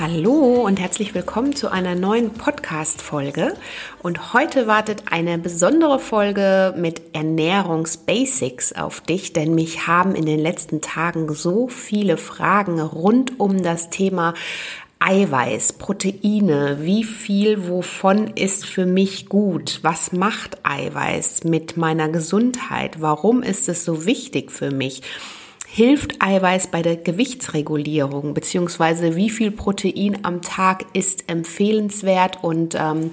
Hallo und herzlich willkommen zu einer neuen Podcast-Folge. Und heute wartet eine besondere Folge mit Ernährungsbasics auf dich, denn mich haben in den letzten Tagen so viele Fragen rund um das Thema Eiweiß, Proteine, wie viel wovon ist für mich gut? Was macht Eiweiß mit meiner Gesundheit? Warum ist es so wichtig für mich? Hilft Eiweiß bei der Gewichtsregulierung, beziehungsweise wie viel Protein am Tag ist empfehlenswert und ähm,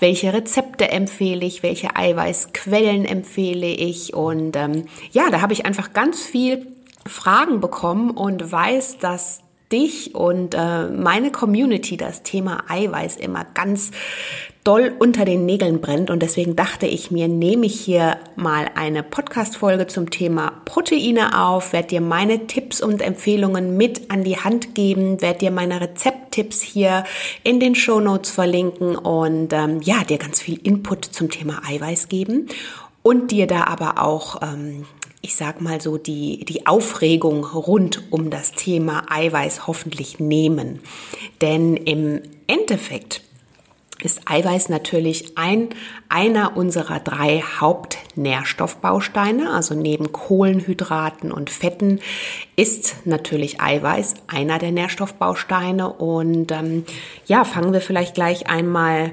welche Rezepte empfehle ich, welche Eiweißquellen empfehle ich und ähm, ja, da habe ich einfach ganz viel Fragen bekommen und weiß, dass dich und äh, meine Community das Thema Eiweiß immer ganz doll unter den Nägeln brennt. Und deswegen dachte ich mir, nehme ich hier mal eine Podcast-Folge zum Thema Proteine auf, werde dir meine Tipps und Empfehlungen mit an die Hand geben, werde dir meine Rezepttipps hier in den Show Notes verlinken und ähm, ja, dir ganz viel Input zum Thema Eiweiß geben und dir da aber auch ähm, ich sag mal so, die, die Aufregung rund um das Thema Eiweiß hoffentlich nehmen. Denn im Endeffekt ist Eiweiß natürlich ein, einer unserer drei Hauptnährstoffbausteine. Also neben Kohlenhydraten und Fetten ist natürlich Eiweiß einer der Nährstoffbausteine. Und ähm, ja, fangen wir vielleicht gleich einmal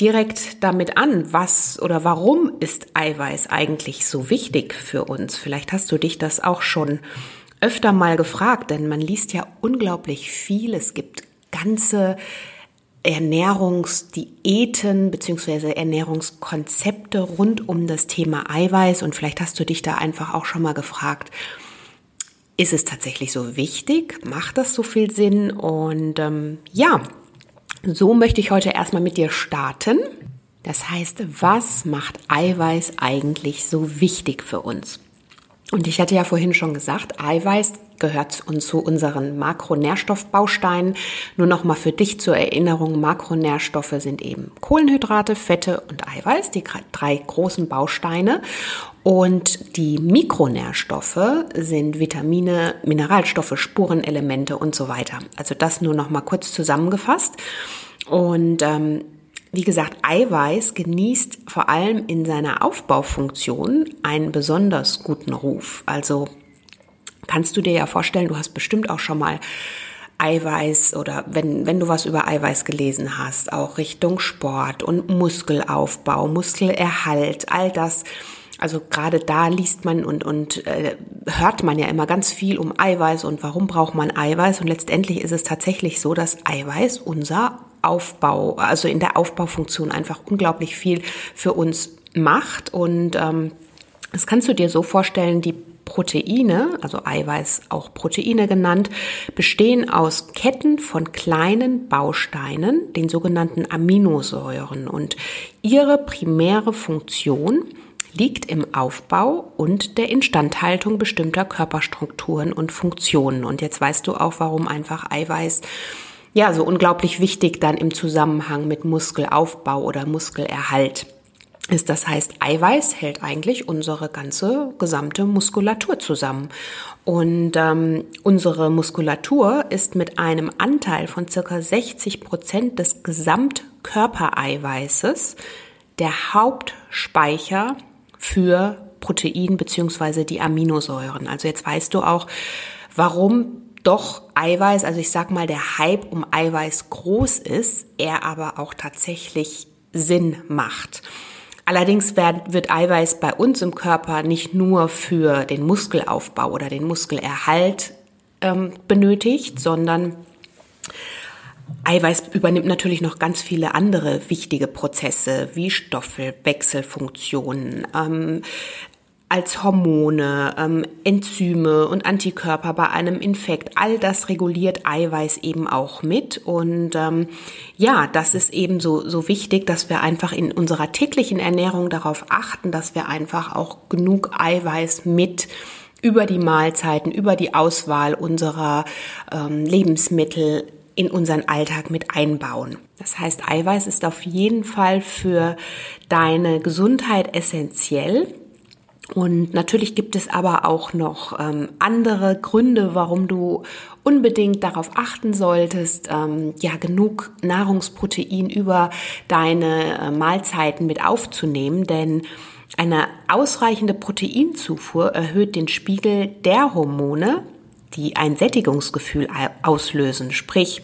direkt damit an, was oder warum ist Eiweiß eigentlich so wichtig für uns? Vielleicht hast du dich das auch schon öfter mal gefragt, denn man liest ja unglaublich viel. Es gibt ganze Ernährungsdiäten beziehungsweise Ernährungskonzepte rund um das Thema Eiweiß und vielleicht hast du dich da einfach auch schon mal gefragt, ist es tatsächlich so wichtig? Macht das so viel Sinn? Und ähm, ja, so möchte ich heute erstmal mit dir starten. Das heißt, was macht Eiweiß eigentlich so wichtig für uns? Und ich hatte ja vorhin schon gesagt, Eiweiß gehört uns zu unseren Makronährstoffbausteinen. Nur noch mal für dich zur Erinnerung, Makronährstoffe sind eben Kohlenhydrate, Fette und Eiweiß, die drei großen Bausteine. Und die Mikronährstoffe sind Vitamine, Mineralstoffe, Spurenelemente und so weiter. Also das nur noch mal kurz zusammengefasst. Und ähm, wie gesagt, Eiweiß genießt vor allem in seiner Aufbaufunktion einen besonders guten Ruf. Also kannst du dir ja vorstellen, du hast bestimmt auch schon mal Eiweiß oder wenn, wenn du was über Eiweiß gelesen hast, auch Richtung Sport und Muskelaufbau, Muskelerhalt, all das. Also gerade da liest man und, und äh, hört man ja immer ganz viel um Eiweiß und warum braucht man Eiweiß. Und letztendlich ist es tatsächlich so, dass Eiweiß unser Aufbau, also in der Aufbaufunktion einfach unglaublich viel für uns macht. Und ähm, das kannst du dir so vorstellen, die Proteine, also Eiweiß auch Proteine genannt, bestehen aus Ketten von kleinen Bausteinen, den sogenannten Aminosäuren. Und ihre primäre Funktion liegt im Aufbau und der Instandhaltung bestimmter Körperstrukturen und Funktionen. Und jetzt weißt du auch, warum einfach Eiweiß ja, so unglaublich wichtig dann im Zusammenhang mit Muskelaufbau oder Muskelerhalt ist. Das heißt, Eiweiß hält eigentlich unsere ganze gesamte Muskulatur zusammen. Und ähm, unsere Muskulatur ist mit einem Anteil von circa 60 Prozent des Gesamtkörpereiweißes der Hauptspeicher für Protein beziehungsweise die Aminosäuren. Also jetzt weißt du auch, warum doch Eiweiß, also ich sag mal, der Hype um Eiweiß groß ist, er aber auch tatsächlich Sinn macht. Allerdings wird Eiweiß bei uns im Körper nicht nur für den Muskelaufbau oder den Muskelerhalt ähm, benötigt, sondern Eiweiß übernimmt natürlich noch ganz viele andere wichtige Prozesse wie Stoffwechselfunktionen, ähm, als Hormone, ähm, Enzyme und Antikörper bei einem Infekt. All das reguliert Eiweiß eben auch mit. Und ähm, ja, das ist eben so, so wichtig, dass wir einfach in unserer täglichen Ernährung darauf achten, dass wir einfach auch genug Eiweiß mit über die Mahlzeiten, über die Auswahl unserer ähm, Lebensmittel in unseren Alltag mit einbauen. Das heißt, Eiweiß ist auf jeden Fall für deine Gesundheit essentiell. Und natürlich gibt es aber auch noch ähm, andere Gründe, warum du unbedingt darauf achten solltest, ähm, ja genug Nahrungsprotein über deine äh, Mahlzeiten mit aufzunehmen, denn eine ausreichende Proteinzufuhr erhöht den Spiegel der Hormone, die ein Sättigungsgefühl auslösen. Sprich,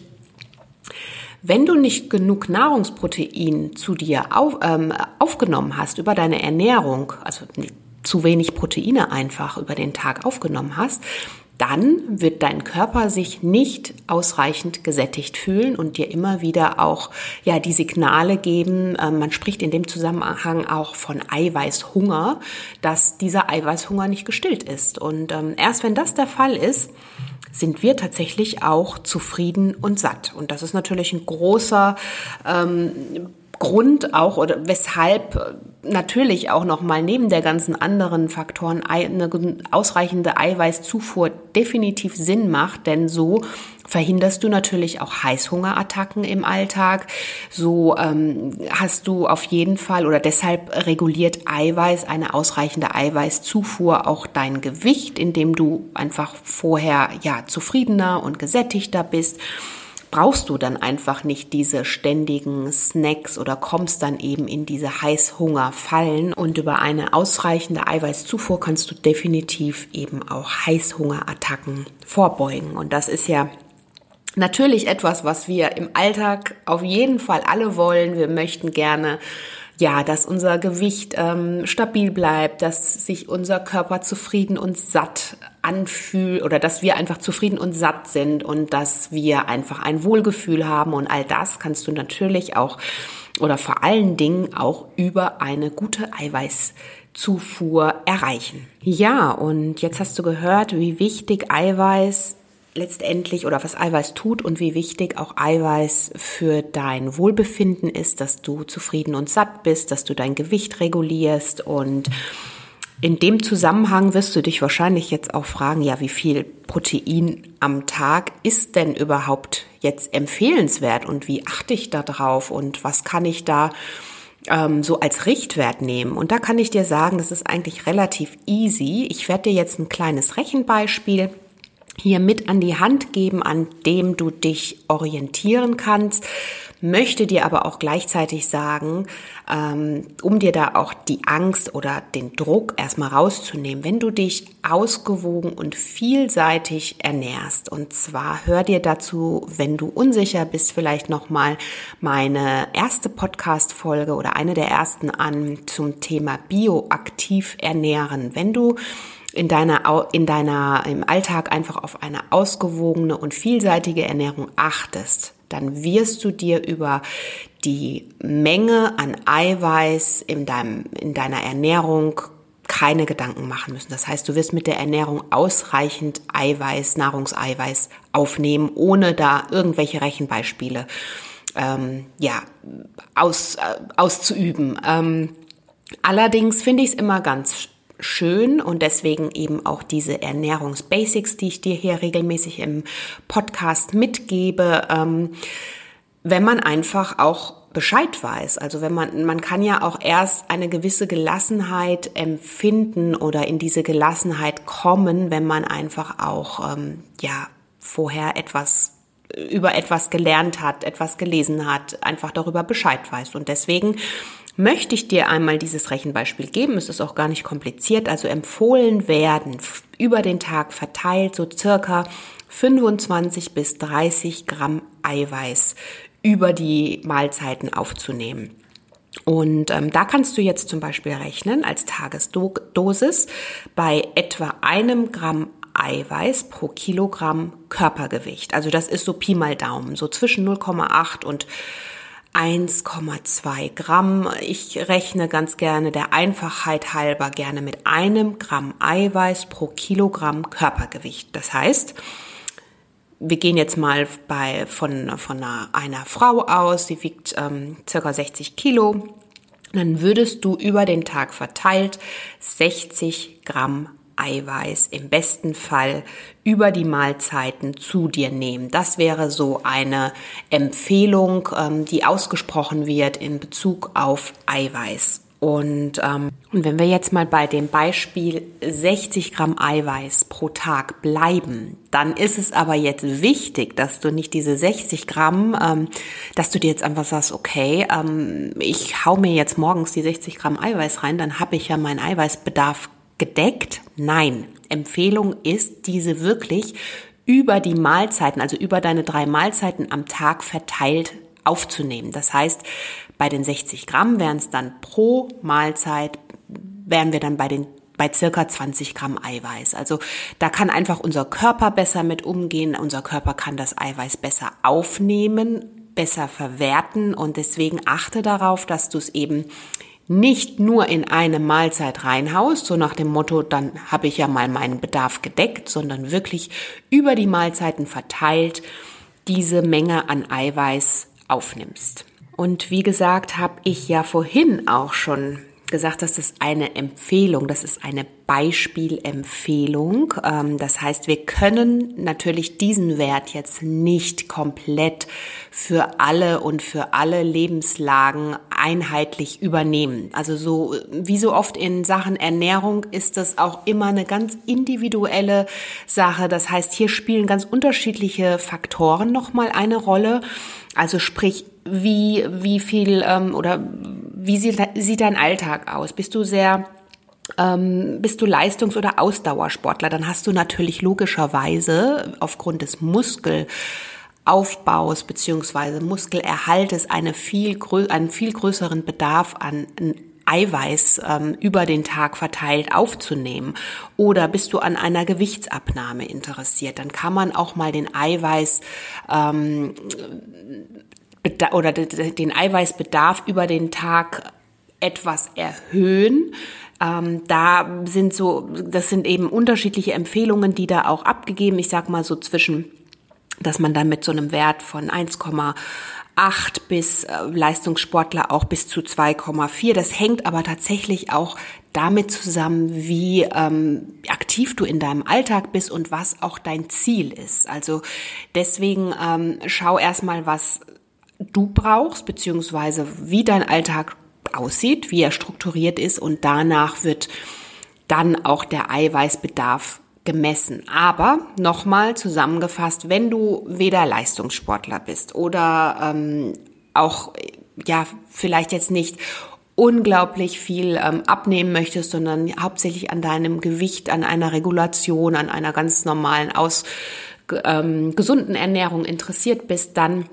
wenn du nicht genug Nahrungsprotein zu dir auf, ähm, aufgenommen hast über deine Ernährung, also zu wenig Proteine einfach über den Tag aufgenommen hast, dann wird dein Körper sich nicht ausreichend gesättigt fühlen und dir immer wieder auch ja die Signale geben. Äh, man spricht in dem Zusammenhang auch von Eiweißhunger, dass dieser Eiweißhunger nicht gestillt ist. Und ähm, erst wenn das der Fall ist, sind wir tatsächlich auch zufrieden und satt. Und das ist natürlich ein großer ähm, Grund auch oder weshalb natürlich auch noch mal neben der ganzen anderen Faktoren eine ausreichende Eiweißzufuhr definitiv Sinn macht, denn so verhinderst du natürlich auch Heißhungerattacken im Alltag. So ähm, hast du auf jeden Fall oder deshalb reguliert Eiweiß, eine ausreichende Eiweißzufuhr auch dein Gewicht, indem du einfach vorher ja zufriedener und gesättigter bist brauchst du dann einfach nicht diese ständigen Snacks oder kommst dann eben in diese Heißhungerfallen und über eine ausreichende Eiweißzufuhr kannst du definitiv eben auch Heißhungerattacken vorbeugen. Und das ist ja natürlich etwas, was wir im Alltag auf jeden Fall alle wollen. Wir möchten gerne ja, dass unser Gewicht ähm, stabil bleibt, dass sich unser Körper zufrieden und satt anfühlt oder dass wir einfach zufrieden und satt sind und dass wir einfach ein Wohlgefühl haben und all das kannst du natürlich auch oder vor allen Dingen auch über eine gute Eiweißzufuhr erreichen. Ja, und jetzt hast du gehört, wie wichtig Eiweiß letztendlich oder was Eiweiß tut und wie wichtig auch Eiweiß für dein Wohlbefinden ist, dass du zufrieden und satt bist, dass du dein Gewicht regulierst und in dem Zusammenhang wirst du dich wahrscheinlich jetzt auch fragen, ja, wie viel Protein am Tag ist denn überhaupt jetzt empfehlenswert und wie achte ich da drauf und was kann ich da ähm, so als Richtwert nehmen? Und da kann ich dir sagen, das ist eigentlich relativ easy. Ich werde dir jetzt ein kleines Rechenbeispiel hier mit an die Hand geben, an dem du dich orientieren kannst, möchte dir aber auch gleichzeitig sagen, ähm, um dir da auch die Angst oder den Druck erstmal rauszunehmen, wenn du dich ausgewogen und vielseitig ernährst. Und zwar hör dir dazu, wenn du unsicher bist, vielleicht nochmal meine erste Podcast-Folge oder eine der ersten an zum Thema bioaktiv ernähren. Wenn du in deiner, in deiner, im Alltag einfach auf eine ausgewogene und vielseitige Ernährung achtest, dann wirst du dir über die Menge an Eiweiß in, deinem, in deiner Ernährung keine Gedanken machen müssen. Das heißt, du wirst mit der Ernährung ausreichend Eiweiß, Nahrungseiweiß aufnehmen, ohne da irgendwelche Rechenbeispiele ähm, ja, aus, äh, auszuüben. Ähm, allerdings finde ich es immer ganz schön und deswegen eben auch diese Ernährungsbasics, die ich dir hier regelmäßig im Podcast mitgebe, ähm, wenn man einfach auch Bescheid weiß. Also wenn man, man kann ja auch erst eine gewisse Gelassenheit empfinden oder in diese Gelassenheit kommen, wenn man einfach auch, ähm, ja, vorher etwas über etwas gelernt hat, etwas gelesen hat, einfach darüber Bescheid weiß. Und deswegen möchte ich dir einmal dieses Rechenbeispiel geben. Es ist auch gar nicht kompliziert. Also empfohlen werden über den Tag verteilt so circa 25 bis 30 Gramm Eiweiß über die Mahlzeiten aufzunehmen. Und ähm, da kannst du jetzt zum Beispiel rechnen als Tagesdosis bei etwa einem Gramm Eiweiß pro Kilogramm Körpergewicht. Also das ist so Pi mal Daumen, so zwischen 0,8 und 1,2 Gramm. Ich rechne ganz gerne der Einfachheit halber gerne mit einem Gramm Eiweiß pro Kilogramm Körpergewicht. Das heißt, wir gehen jetzt mal bei, von, von einer, einer Frau aus, sie wiegt ähm, circa 60 Kilo. Dann würdest du über den Tag verteilt 60 Gramm Eiweiß im besten Fall über die Mahlzeiten zu dir nehmen. Das wäre so eine Empfehlung, ähm, die ausgesprochen wird in Bezug auf Eiweiß. Und, ähm, und wenn wir jetzt mal bei dem Beispiel 60 Gramm Eiweiß pro Tag bleiben, dann ist es aber jetzt wichtig, dass du nicht diese 60 Gramm, ähm, dass du dir jetzt einfach sagst, okay, ähm, ich hau mir jetzt morgens die 60 Gramm Eiweiß rein, dann habe ich ja meinen Eiweißbedarf gedeckt? Nein. Empfehlung ist, diese wirklich über die Mahlzeiten, also über deine drei Mahlzeiten am Tag verteilt aufzunehmen. Das heißt, bei den 60 Gramm wären es dann pro Mahlzeit, wären wir dann bei den bei circa 20 Gramm Eiweiß. Also da kann einfach unser Körper besser mit umgehen. Unser Körper kann das Eiweiß besser aufnehmen, besser verwerten und deswegen achte darauf, dass du es eben nicht nur in eine Mahlzeit reinhaust, so nach dem Motto, dann habe ich ja mal meinen Bedarf gedeckt, sondern wirklich über die Mahlzeiten verteilt diese Menge an Eiweiß aufnimmst. Und wie gesagt, habe ich ja vorhin auch schon gesagt, das ist eine Empfehlung, das ist eine Beispielempfehlung. Ähm, das heißt, wir können natürlich diesen Wert jetzt nicht komplett für alle und für alle Lebenslagen einheitlich übernehmen. Also so wie so oft in Sachen Ernährung ist das auch immer eine ganz individuelle Sache. Das heißt, hier spielen ganz unterschiedliche Faktoren nochmal eine Rolle. Also sprich, wie, wie viel ähm, oder wie sieht, sieht dein Alltag aus? Bist du sehr ähm, bist du Leistungs- oder Ausdauersportler, dann hast du natürlich logischerweise aufgrund des Muskelaufbaus beziehungsweise Muskelerhaltes eine viel einen viel größeren Bedarf an Eiweiß ähm, über den Tag verteilt aufzunehmen. Oder bist du an einer Gewichtsabnahme interessiert, dann kann man auch mal den Eiweiß ähm, oder den Eiweißbedarf über den Tag etwas erhöhen. Ähm, da sind so, das sind eben unterschiedliche Empfehlungen, die da auch abgegeben. Ich sag mal so zwischen, dass man dann mit so einem Wert von 1,8 bis äh, Leistungssportler auch bis zu 2,4. Das hängt aber tatsächlich auch damit zusammen, wie ähm, aktiv du in deinem Alltag bist und was auch dein Ziel ist. Also deswegen ähm, schau erstmal, was du brauchst, beziehungsweise wie dein Alltag aussieht, wie er strukturiert ist und danach wird dann auch der Eiweißbedarf gemessen. Aber nochmal zusammengefasst, wenn du weder Leistungssportler bist oder ähm, auch ja vielleicht jetzt nicht unglaublich viel ähm, abnehmen möchtest, sondern hauptsächlich an deinem Gewicht, an einer Regulation, an einer ganz normalen, aus ähm, gesunden Ernährung interessiert bist, dann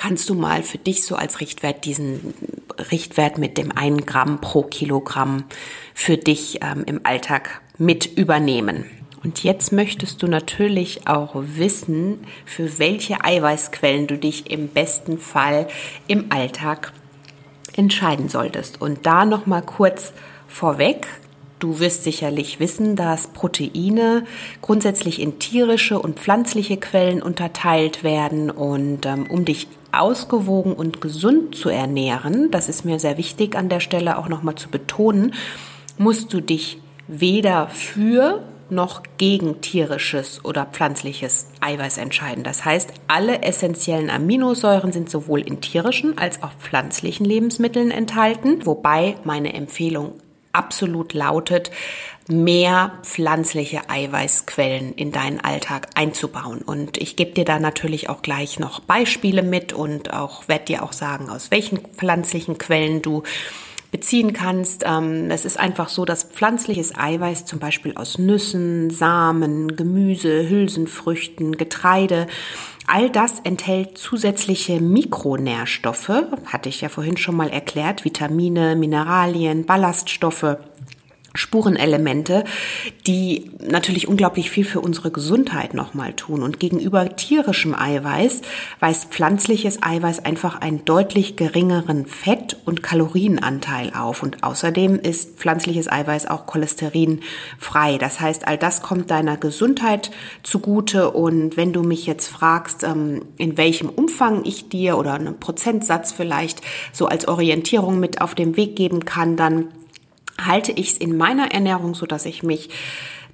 kannst du mal für dich so als Richtwert diesen Richtwert mit dem 1 Gramm pro Kilogramm für dich ähm, im Alltag mit übernehmen. Und jetzt möchtest du natürlich auch wissen, für welche Eiweißquellen du dich im besten Fall im Alltag entscheiden solltest. Und da noch mal kurz vorweg, Du wirst sicherlich wissen, dass Proteine grundsätzlich in tierische und pflanzliche Quellen unterteilt werden. Und ähm, um dich ausgewogen und gesund zu ernähren, das ist mir sehr wichtig an der Stelle auch nochmal zu betonen, musst du dich weder für noch gegen tierisches oder pflanzliches Eiweiß entscheiden. Das heißt, alle essentiellen Aminosäuren sind sowohl in tierischen als auch pflanzlichen Lebensmitteln enthalten, wobei meine Empfehlung absolut lautet, mehr pflanzliche Eiweißquellen in deinen Alltag einzubauen. Und ich gebe dir da natürlich auch gleich noch Beispiele mit und auch werde dir auch sagen, aus welchen pflanzlichen Quellen du beziehen kannst. Ähm, es ist einfach so, dass pflanzliches Eiweiß zum Beispiel aus Nüssen, Samen, Gemüse, Hülsenfrüchten, Getreide, all das enthält zusätzliche Mikronährstoffe, hatte ich ja vorhin schon mal erklärt, Vitamine, Mineralien, Ballaststoffe Spurenelemente, die natürlich unglaublich viel für unsere Gesundheit nochmal tun. Und gegenüber tierischem Eiweiß weist pflanzliches Eiweiß einfach einen deutlich geringeren Fett- und Kalorienanteil auf. Und außerdem ist pflanzliches Eiweiß auch cholesterinfrei. Das heißt, all das kommt deiner Gesundheit zugute. Und wenn du mich jetzt fragst, ähm, in welchem Umfang ich dir oder einen Prozentsatz vielleicht so als Orientierung mit auf den Weg geben kann, dann halte ich es in meiner Ernährung so, dass ich mich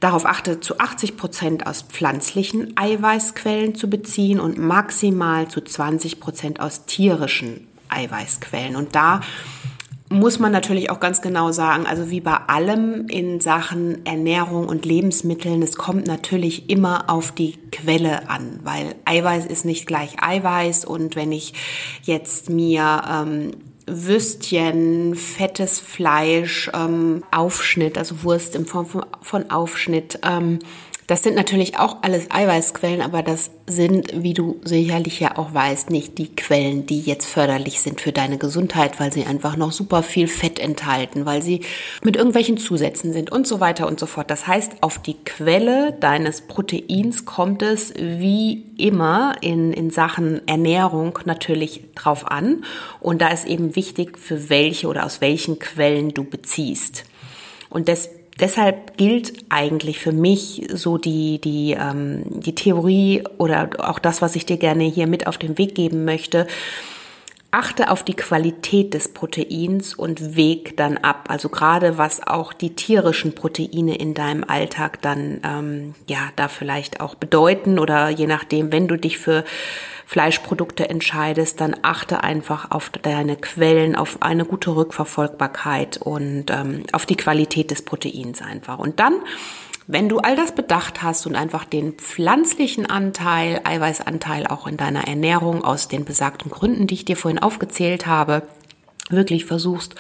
darauf achte, zu 80 Prozent aus pflanzlichen Eiweißquellen zu beziehen und maximal zu 20 Prozent aus tierischen Eiweißquellen. Und da muss man natürlich auch ganz genau sagen, also wie bei allem in Sachen Ernährung und Lebensmitteln, es kommt natürlich immer auf die Quelle an, weil Eiweiß ist nicht gleich Eiweiß und wenn ich jetzt mir ähm, Würstchen, fettes Fleisch, ähm, Aufschnitt, also Wurst in Form von, von Aufschnitt, ähm, das sind natürlich auch alles Eiweißquellen, aber das sind, wie du sicherlich ja auch weißt, nicht die Quellen, die jetzt förderlich sind für deine Gesundheit, weil sie einfach noch super viel Fett enthalten, weil sie mit irgendwelchen Zusätzen sind und so weiter und so fort. Das heißt, auf die Quelle deines Proteins kommt es wie immer in, in Sachen Ernährung natürlich drauf an. Und da ist eben wichtig, für welche oder aus welchen Quellen du beziehst. Und das deshalb gilt eigentlich für mich so die, die, ähm, die Theorie oder auch das, was ich dir gerne hier mit auf den Weg geben möchte. Achte auf die Qualität des Proteins und weg dann ab. Also gerade was auch die tierischen Proteine in deinem Alltag dann ähm, ja da vielleicht auch bedeuten oder je nachdem, wenn du dich für Fleischprodukte entscheidest, dann achte einfach auf deine Quellen, auf eine gute Rückverfolgbarkeit und ähm, auf die Qualität des Proteins einfach. Und dann wenn du all das bedacht hast und einfach den pflanzlichen Anteil, Eiweißanteil auch in deiner Ernährung aus den besagten Gründen, die ich dir vorhin aufgezählt habe, wirklich versuchst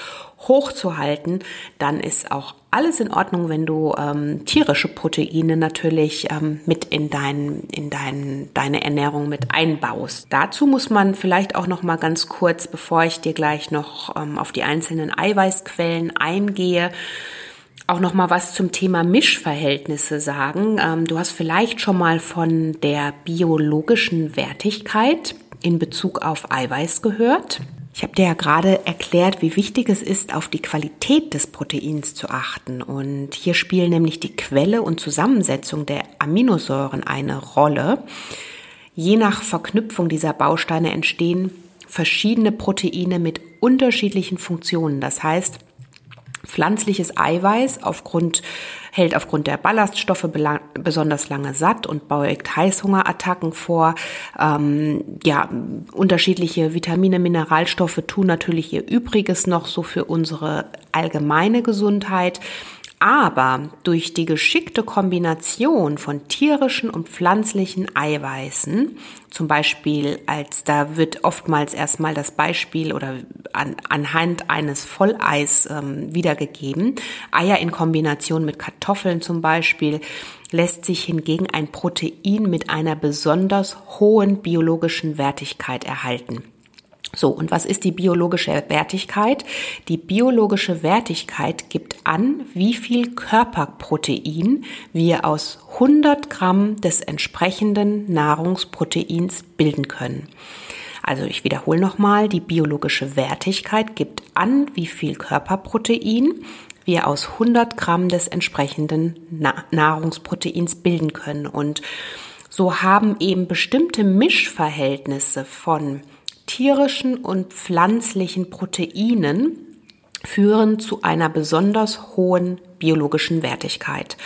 hochzuhalten, dann ist auch alles in Ordnung, wenn du ähm, tierische Proteine natürlich ähm, mit in, dein, in dein, deine Ernährung mit einbaust. Dazu muss man vielleicht auch noch mal ganz kurz, bevor ich dir gleich noch ähm, auf die einzelnen Eiweißquellen eingehe, auch noch mal was zum Thema Mischverhältnisse sagen. Ähm, du hast vielleicht schon mal von der biologischen Wertigkeit in Bezug auf Eiweiß gehört. Ich habe dir ja gerade erklärt, wie wichtig es ist, auf die Qualität des Proteins zu achten. Und hier spielen nämlich die Quelle und Zusammensetzung der Aminosäuren eine Rolle. Je nach Verknüpfung dieser Bausteine entstehen verschiedene Proteine mit unterschiedlichen Funktionen. Das heißt, Pflanzliches Eiweiß aufgrund, hält aufgrund der Ballaststoffe besonders lange satt und beugt Heißhungerattacken vor. Ähm, ja, unterschiedliche Vitamine, Mineralstoffe tun natürlich ihr Übriges noch so für unsere allgemeine Gesundheit. Aber durch die geschickte Kombination von tierischen und pflanzlichen Eiweißen, zum Beispiel als da wird oftmals erstmal das Beispiel oder an, anhand eines Volleis ähm, wiedergegeben, Eier in Kombination mit Kartoffeln zum Beispiel, lässt sich hingegen ein Protein mit einer besonders hohen biologischen Wertigkeit erhalten. So, und was ist die biologische Wertigkeit? Die biologische Wertigkeit gibt an, wie viel Körperprotein wir aus 100 Gramm des entsprechenden Nahrungsproteins bilden können. Also ich wiederhole nochmal, die biologische Wertigkeit gibt an, wie viel Körperprotein wir aus 100 Gramm des entsprechenden Nahrungsproteins bilden können. Und so haben eben bestimmte Mischverhältnisse von tierischen und pflanzlichen Proteinen führen zu einer besonders hohen biologischen Wertigkeit.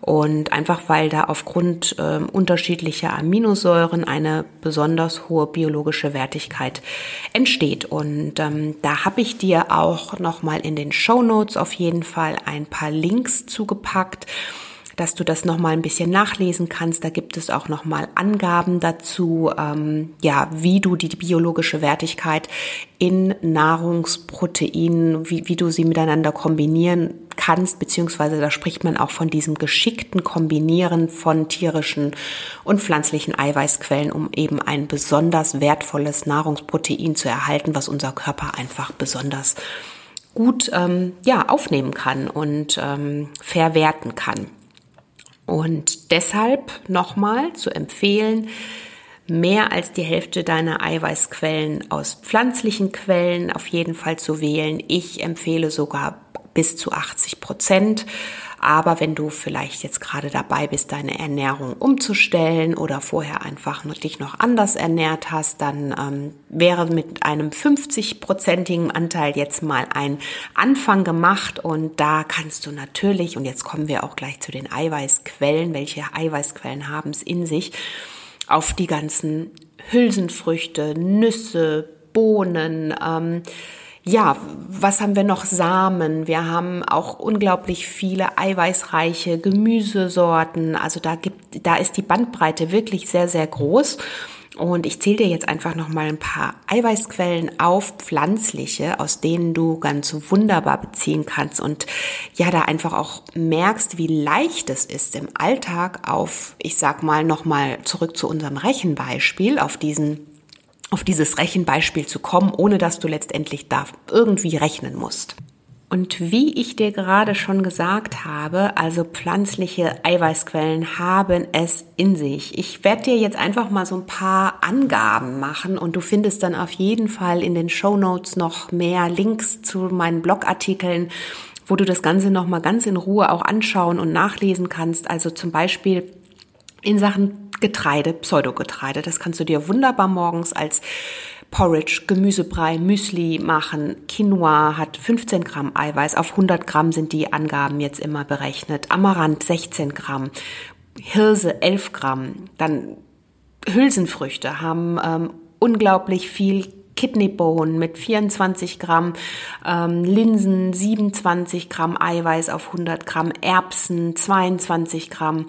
Und einfach weil da aufgrund äh, unterschiedlicher Aminosäuren eine besonders hohe biologische Wertigkeit entsteht. Und ähm, da habe ich dir auch nochmal in den Show Notes auf jeden Fall ein paar Links zugepackt dass du das nochmal ein bisschen nachlesen kannst. Da gibt es auch nochmal Angaben dazu, ähm, ja, wie du die biologische Wertigkeit in Nahrungsproteinen, wie, wie du sie miteinander kombinieren kannst, beziehungsweise da spricht man auch von diesem geschickten Kombinieren von tierischen und pflanzlichen Eiweißquellen, um eben ein besonders wertvolles Nahrungsprotein zu erhalten, was unser Körper einfach besonders gut ähm, ja, aufnehmen kann und ähm, verwerten kann. Und deshalb nochmal zu empfehlen, mehr als die Hälfte deiner Eiweißquellen aus pflanzlichen Quellen auf jeden Fall zu wählen. Ich empfehle sogar bis zu 80 Prozent. Aber wenn du vielleicht jetzt gerade dabei bist, deine Ernährung umzustellen oder vorher einfach dich noch anders ernährt hast, dann ähm, wäre mit einem 50-prozentigen Anteil jetzt mal ein Anfang gemacht. Und da kannst du natürlich, und jetzt kommen wir auch gleich zu den Eiweißquellen, welche Eiweißquellen haben es in sich, auf die ganzen Hülsenfrüchte, Nüsse, Bohnen, ähm, ja, was haben wir noch? Samen. Wir haben auch unglaublich viele eiweißreiche Gemüsesorten. Also da gibt, da ist die Bandbreite wirklich sehr, sehr groß. Und ich zähle dir jetzt einfach noch mal ein paar Eiweißquellen auf, pflanzliche, aus denen du ganz wunderbar beziehen kannst und ja, da einfach auch merkst, wie leicht es ist im Alltag auf, ich sag mal noch mal zurück zu unserem Rechenbeispiel, auf diesen auf dieses Rechenbeispiel zu kommen, ohne dass du letztendlich da irgendwie rechnen musst. Und wie ich dir gerade schon gesagt habe, also pflanzliche Eiweißquellen haben es in sich. Ich werde dir jetzt einfach mal so ein paar Angaben machen und du findest dann auf jeden Fall in den Show Notes noch mehr Links zu meinen Blogartikeln, wo du das Ganze noch mal ganz in Ruhe auch anschauen und nachlesen kannst. Also zum Beispiel in Sachen Getreide, Pseudogetreide. Das kannst du dir wunderbar morgens als Porridge, Gemüsebrei, Müsli machen. Quinoa hat 15 Gramm Eiweiß. Auf 100 Gramm sind die Angaben jetzt immer berechnet. Amaranth 16 Gramm. Hirse 11 Gramm. Dann Hülsenfrüchte haben ähm, unglaublich viel Kidneybohnen mit 24 Gramm, ähm, Linsen 27 Gramm Eiweiß auf 100 Gramm, Erbsen 22 Gramm,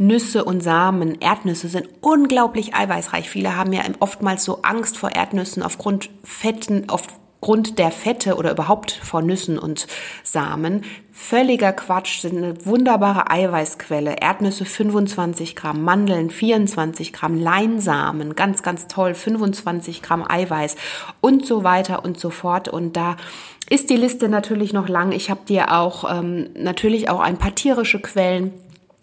Nüsse und Samen, Erdnüsse sind unglaublich eiweißreich. Viele haben ja oftmals so Angst vor Erdnüssen aufgrund Fetten, aufgrund der Fette oder überhaupt vor Nüssen und Samen. Völliger Quatsch, sind eine wunderbare Eiweißquelle. Erdnüsse 25 Gramm, Mandeln 24 Gramm, Leinsamen, ganz, ganz toll, 25 Gramm Eiweiß und so weiter und so fort. Und da ist die Liste natürlich noch lang. Ich habe dir auch ähm, natürlich auch ein paar tierische Quellen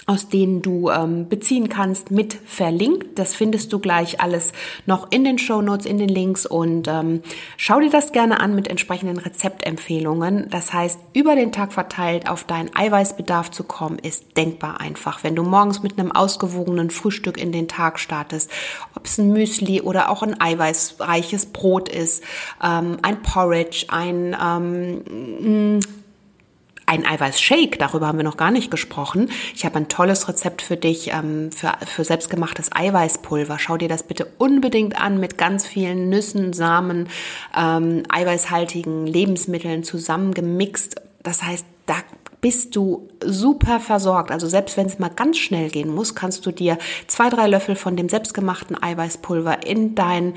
aus denen du ähm, beziehen kannst, mit verlinkt. Das findest du gleich alles noch in den Show Notes, in den Links und ähm, schau dir das gerne an mit entsprechenden Rezeptempfehlungen. Das heißt, über den Tag verteilt auf deinen Eiweißbedarf zu kommen, ist denkbar einfach. Wenn du morgens mit einem ausgewogenen Frühstück in den Tag startest, ob es ein Müsli oder auch ein eiweißreiches Brot ist, ähm, ein Porridge, ein ähm, ein Eiweißshake, darüber haben wir noch gar nicht gesprochen. Ich habe ein tolles Rezept für dich ähm, für, für selbstgemachtes Eiweißpulver. Schau dir das bitte unbedingt an mit ganz vielen Nüssen, Samen, ähm, eiweißhaltigen Lebensmitteln zusammengemixt. Das heißt, da bist du super versorgt. Also selbst wenn es mal ganz schnell gehen muss, kannst du dir zwei, drei Löffel von dem selbstgemachten Eiweißpulver in dein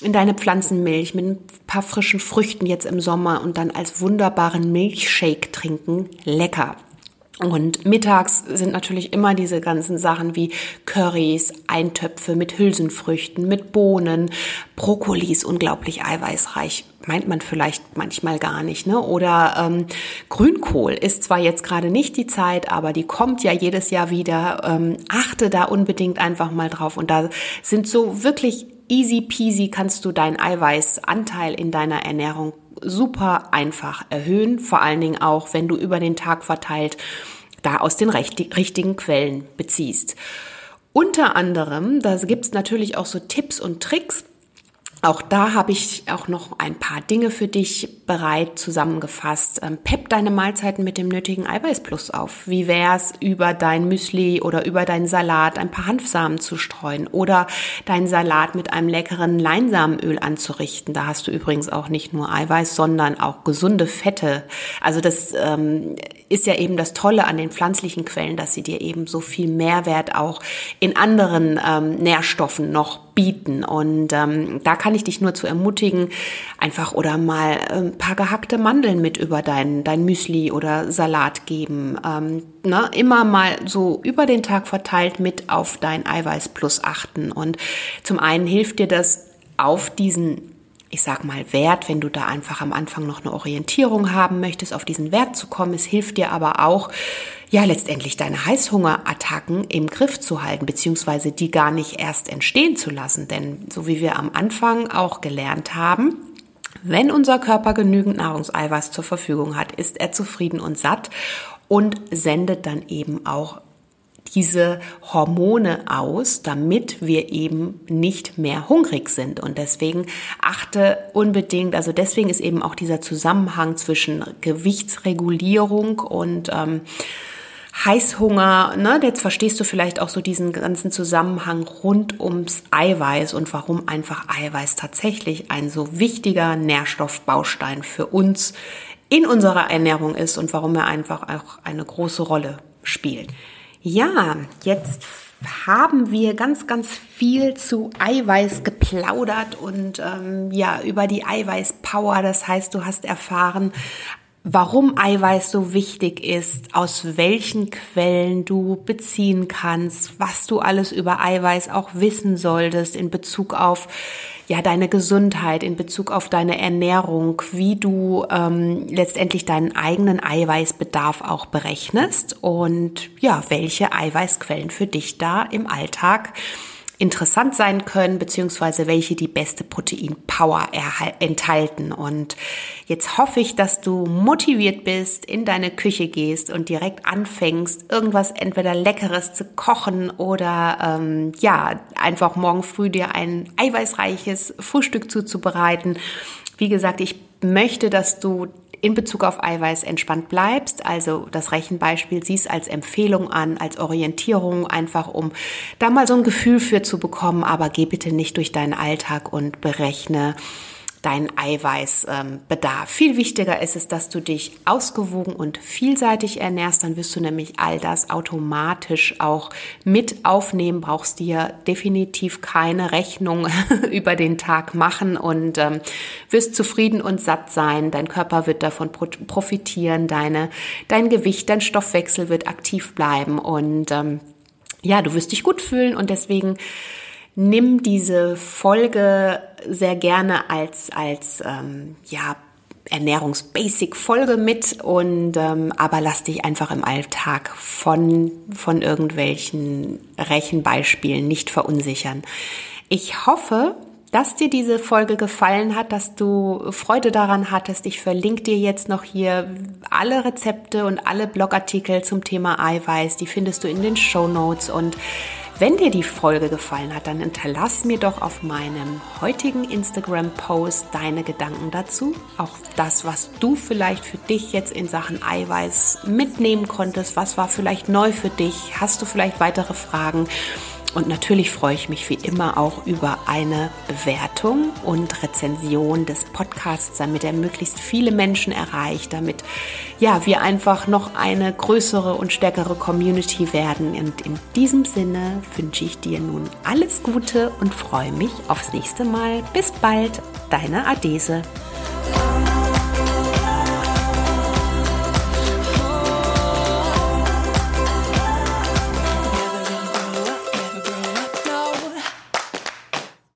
in deine Pflanzenmilch mit ein paar frischen Früchten jetzt im Sommer und dann als wunderbaren Milchshake trinken. Lecker. Und mittags sind natürlich immer diese ganzen Sachen wie Currys, Eintöpfe mit Hülsenfrüchten, mit Bohnen, Brokkolis, unglaublich eiweißreich. Meint man vielleicht manchmal gar nicht, ne? Oder ähm, Grünkohl ist zwar jetzt gerade nicht die Zeit, aber die kommt ja jedes Jahr wieder. Ähm, achte da unbedingt einfach mal drauf. Und da sind so wirklich easy peasy kannst du deinen Eiweißanteil in deiner Ernährung super einfach erhöhen, vor allen Dingen auch, wenn du über den Tag verteilt da aus den richtigen Quellen beziehst. Unter anderem, da gibt es natürlich auch so Tipps und Tricks, auch da habe ich auch noch ein paar Dinge für dich bereit zusammengefasst. Ähm, pepp deine Mahlzeiten mit dem nötigen Eiweißplus auf. Wie wär's, über dein Müsli oder über deinen Salat ein paar Hanfsamen zu streuen oder deinen Salat mit einem leckeren Leinsamenöl anzurichten. Da hast du übrigens auch nicht nur Eiweiß, sondern auch gesunde Fette. Also das ähm, ist ja eben das Tolle an den pflanzlichen Quellen, dass sie dir eben so viel Mehrwert auch in anderen ähm, Nährstoffen noch bieten. Und ähm, da kann ich dich nur zu ermutigen, einfach oder mal ein paar gehackte Mandeln mit über dein, dein Müsli oder Salat geben. Ähm, ne? Immer mal so über den Tag verteilt mit auf dein Eiweiß plus achten. Und zum einen hilft dir das auf diesen ich sag mal, Wert, wenn du da einfach am Anfang noch eine Orientierung haben möchtest, auf diesen Wert zu kommen. Es hilft dir aber auch, ja, letztendlich deine Heißhungerattacken im Griff zu halten, beziehungsweise die gar nicht erst entstehen zu lassen. Denn so wie wir am Anfang auch gelernt haben, wenn unser Körper genügend Nahrungseiweiß zur Verfügung hat, ist er zufrieden und satt und sendet dann eben auch diese Hormone aus, damit wir eben nicht mehr hungrig sind. Und deswegen achte unbedingt, also deswegen ist eben auch dieser Zusammenhang zwischen Gewichtsregulierung und ähm, Heißhunger, ne, jetzt verstehst du vielleicht auch so diesen ganzen Zusammenhang rund ums Eiweiß und warum einfach Eiweiß tatsächlich ein so wichtiger Nährstoffbaustein für uns in unserer Ernährung ist und warum er einfach auch eine große Rolle spielt. Ja, jetzt haben wir ganz, ganz viel zu Eiweiß geplaudert und ähm, ja, über die Eiweißpower. Das heißt, du hast erfahren, warum Eiweiß so wichtig ist, aus welchen Quellen du beziehen kannst, was du alles über Eiweiß auch wissen solltest in Bezug auf ja deine Gesundheit, in Bezug auf deine Ernährung, wie du ähm, letztendlich deinen eigenen Eiweißbedarf auch berechnest und ja, welche Eiweißquellen für dich da im Alltag interessant sein können, beziehungsweise welche die beste Proteinpower enthalten. Und jetzt hoffe ich, dass du motiviert bist, in deine Küche gehst und direkt anfängst, irgendwas entweder Leckeres zu kochen oder ähm, ja, einfach morgen früh dir ein eiweißreiches Frühstück zuzubereiten. Wie gesagt, ich möchte, dass du in Bezug auf Eiweiß entspannt bleibst. Also das Rechenbeispiel siehst als Empfehlung an, als Orientierung, einfach um da mal so ein Gefühl für zu bekommen. Aber geh bitte nicht durch deinen Alltag und berechne deinen Eiweißbedarf. Viel wichtiger ist es, dass du dich ausgewogen und vielseitig ernährst. Dann wirst du nämlich all das automatisch auch mit aufnehmen. Brauchst dir definitiv keine Rechnung über den Tag machen und ähm, wirst zufrieden und satt sein. Dein Körper wird davon profitieren. Deine, dein Gewicht, dein Stoffwechsel wird aktiv bleiben und ähm, ja, du wirst dich gut fühlen und deswegen nimm diese Folge sehr gerne als, als ähm, ja, Ernährungsbasic-Folge mit und ähm, aber lass dich einfach im Alltag von, von irgendwelchen Rechenbeispielen nicht verunsichern. Ich hoffe, dass dir diese Folge gefallen hat, dass du Freude daran hattest. Ich verlinke dir jetzt noch hier alle Rezepte und alle Blogartikel zum Thema Eiweiß. Die findest du in den Show Notes und wenn dir die Folge gefallen hat, dann hinterlass mir doch auf meinem heutigen Instagram-Post deine Gedanken dazu. Auch das, was du vielleicht für dich jetzt in Sachen Eiweiß mitnehmen konntest. Was war vielleicht neu für dich? Hast du vielleicht weitere Fragen? Und natürlich freue ich mich wie immer auch über eine Bewertung und Rezension des Podcasts, damit er möglichst viele Menschen erreicht, damit ja, wir einfach noch eine größere und stärkere Community werden. Und in diesem Sinne wünsche ich dir nun alles Gute und freue mich aufs nächste Mal. Bis bald, deine Adese.